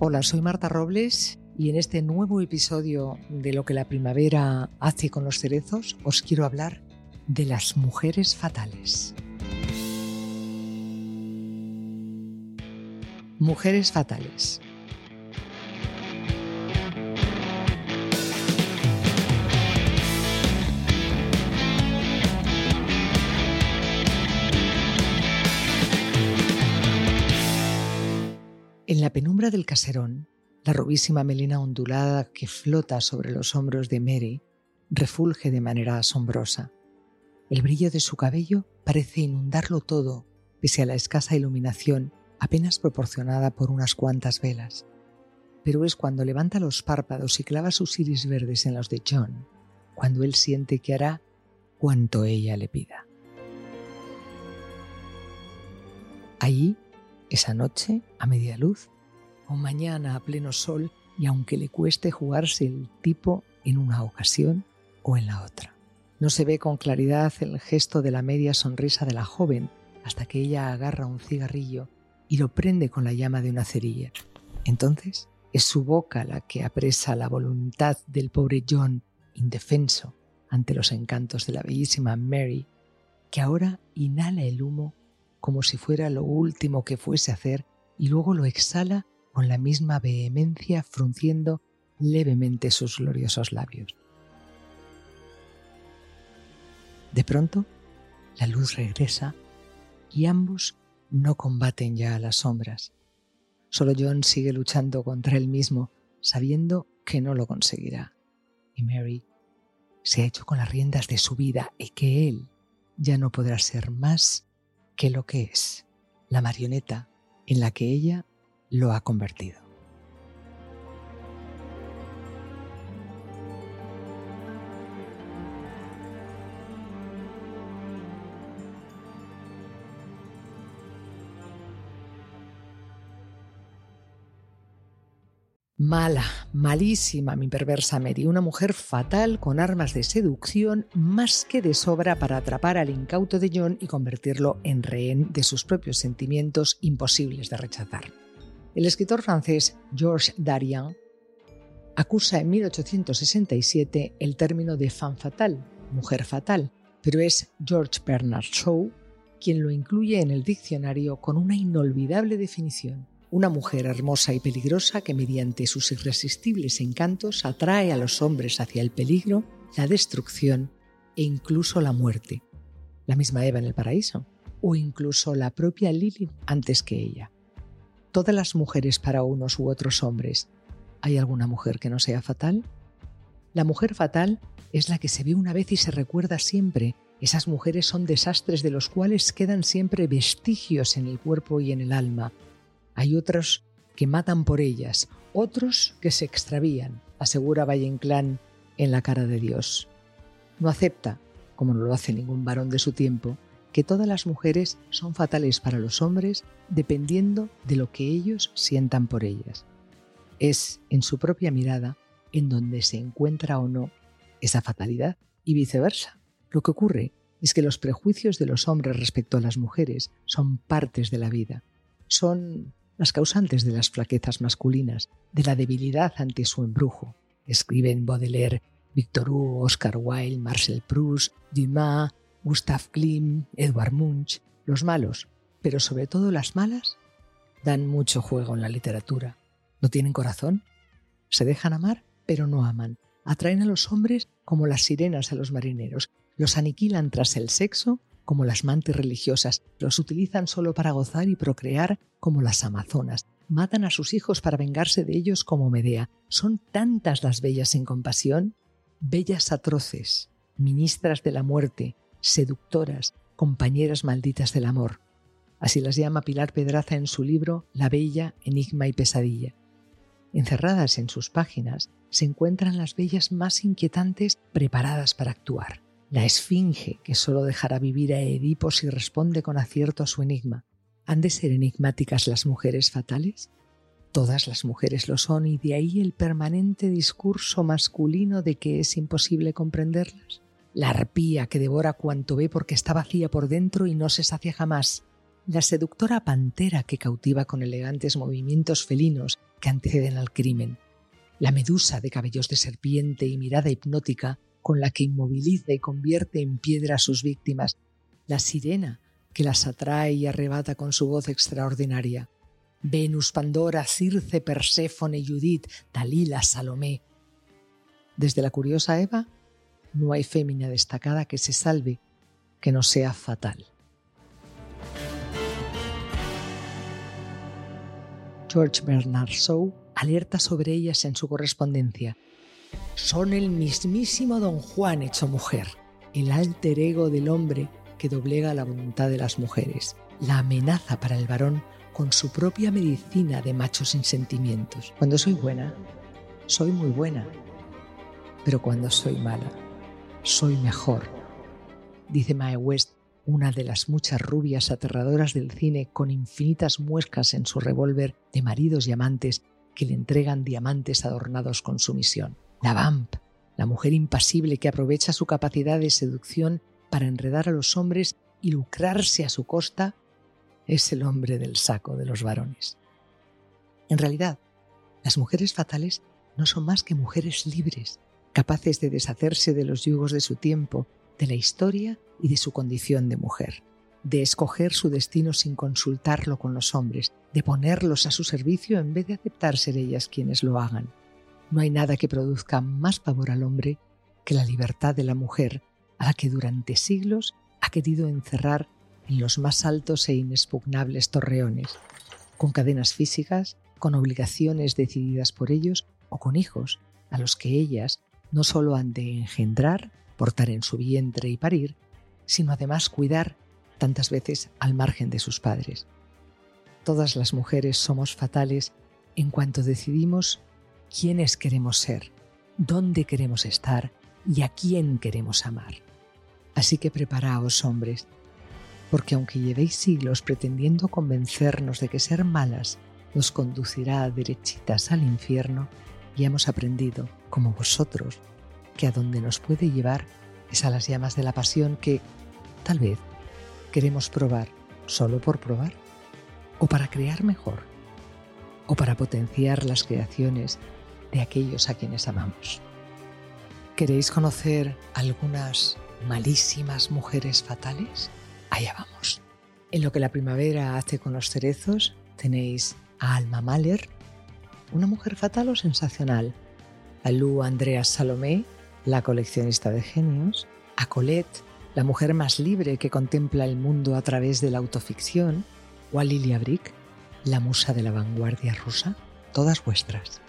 Hola, soy Marta Robles y en este nuevo episodio de Lo que la primavera hace con los cerezos os quiero hablar de las mujeres fatales. Mujeres fatales. En la penumbra del caserón, la rubísima melena ondulada que flota sobre los hombros de Mary refulge de manera asombrosa. El brillo de su cabello parece inundarlo todo, pese a la escasa iluminación apenas proporcionada por unas cuantas velas. Pero es cuando levanta los párpados y clava sus iris verdes en los de John, cuando él siente que hará cuanto ella le pida. Allí esa noche, a media luz, o mañana a pleno sol, y aunque le cueste jugarse el tipo en una ocasión o en la otra. No se ve con claridad el gesto de la media sonrisa de la joven hasta que ella agarra un cigarrillo y lo prende con la llama de una cerilla. Entonces es su boca la que apresa la voluntad del pobre John, indefenso ante los encantos de la bellísima Mary, que ahora inhala el humo como si fuera lo último que fuese a hacer y luego lo exhala con la misma vehemencia frunciendo levemente sus gloriosos labios. De pronto, la luz regresa y ambos no combaten ya a las sombras. Solo John sigue luchando contra él mismo, sabiendo que no lo conseguirá. Y Mary se ha hecho con las riendas de su vida y que él ya no podrá ser más que lo que es, la marioneta en la que ella lo ha convertido. Mala, malísima mi perversa Mary, una mujer fatal con armas de seducción más que de sobra para atrapar al incauto de John y convertirlo en rehén de sus propios sentimientos imposibles de rechazar. El escritor francés Georges Darian acusa en 1867 el término de femme fatal, mujer fatal, pero es George Bernard Shaw quien lo incluye en el diccionario con una inolvidable definición una mujer hermosa y peligrosa que mediante sus irresistibles encantos atrae a los hombres hacia el peligro, la destrucción e incluso la muerte. La misma Eva en el paraíso, o incluso la propia Lily antes que ella. Todas las mujeres para unos u otros hombres. ¿Hay alguna mujer que no sea fatal? La mujer fatal es la que se ve una vez y se recuerda siempre. Esas mujeres son desastres de los cuales quedan siempre vestigios en el cuerpo y en el alma, hay otros que matan por ellas, otros que se extravían, asegura Valle Inclán en la cara de Dios. No acepta, como no lo hace ningún varón de su tiempo, que todas las mujeres son fatales para los hombres dependiendo de lo que ellos sientan por ellas. Es en su propia mirada en donde se encuentra o no esa fatalidad y viceversa. Lo que ocurre es que los prejuicios de los hombres respecto a las mujeres son partes de la vida, son las causantes de las flaquezas masculinas, de la debilidad ante su embrujo. Escriben Baudelaire, Victor Hugo, Oscar Wilde, Marcel Proust, Dumas, Gustav Klimt, Edward Munch, los malos, pero sobre todo las malas, dan mucho juego en la literatura. ¿No tienen corazón? Se dejan amar, pero no aman. Atraen a los hombres como las sirenas a los marineros. Los aniquilan tras el sexo como las mantis religiosas, los utilizan solo para gozar y procrear como las amazonas, matan a sus hijos para vengarse de ellos como Medea. Son tantas las bellas en compasión, bellas atroces, ministras de la muerte, seductoras, compañeras malditas del amor. Así las llama Pilar Pedraza en su libro La Bella, Enigma y Pesadilla. Encerradas en sus páginas se encuentran las bellas más inquietantes preparadas para actuar la esfinge que solo dejará vivir a Edipo si responde con acierto a su enigma. ¿Han de ser enigmáticas las mujeres fatales? Todas las mujeres lo son y de ahí el permanente discurso masculino de que es imposible comprenderlas. La arpía que devora cuanto ve porque está vacía por dentro y no se sacia jamás. la seductora pantera que cautiva con elegantes movimientos felinos que anteceden al crimen, la medusa de cabellos de serpiente y mirada hipnótica con la que inmoviliza y convierte en piedra a sus víctimas, la sirena que las atrae y arrebata con su voz extraordinaria, Venus, Pandora, Circe, Perséfone, Judith, Dalila, Salomé. Desde la curiosa Eva, no hay fémina destacada que se salve que no sea fatal. George Bernard Shaw alerta sobre ellas en su correspondencia. Son el mismísimo Don Juan hecho mujer, el alter ego del hombre que doblega la voluntad de las mujeres, la amenaza para el varón con su propia medicina de machos sin sentimientos. Cuando soy buena, soy muy buena, pero cuando soy mala, soy mejor. Dice Mae West, una de las muchas rubias aterradoras del cine con infinitas muescas en su revólver de maridos y amantes que le entregan diamantes adornados con su misión. La vamp, la mujer impasible que aprovecha su capacidad de seducción para enredar a los hombres y lucrarse a su costa, es el hombre del saco de los varones. En realidad, las mujeres fatales no son más que mujeres libres, capaces de deshacerse de los yugos de su tiempo, de la historia y de su condición de mujer, de escoger su destino sin consultarlo con los hombres, de ponerlos a su servicio en vez de aceptar ser ellas quienes lo hagan. No hay nada que produzca más pavor al hombre que la libertad de la mujer, a la que durante siglos ha querido encerrar en los más altos e inexpugnables torreones, con cadenas físicas, con obligaciones decididas por ellos o con hijos a los que ellas no solo han de engendrar, portar en su vientre y parir, sino además cuidar tantas veces al margen de sus padres. Todas las mujeres somos fatales en cuanto decidimos quiénes queremos ser, dónde queremos estar y a quién queremos amar. Así que preparaos, hombres, porque aunque llevéis siglos pretendiendo convencernos de que ser malas nos conducirá derechitas al infierno, ya hemos aprendido, como vosotros, que a donde nos puede llevar es a las llamas de la pasión que, tal vez, queremos probar solo por probar, o para crear mejor, o para potenciar las creaciones de aquellos a quienes amamos. ¿Queréis conocer algunas malísimas mujeres fatales? Allá vamos. En lo que la primavera hace con los cerezos, tenéis a Alma Mahler, una mujer fatal o sensacional, a Lu Andrea Salomé, la coleccionista de genios, a Colette, la mujer más libre que contempla el mundo a través de la autoficción, o a Lilia Brick, la musa de la vanguardia rusa, todas vuestras.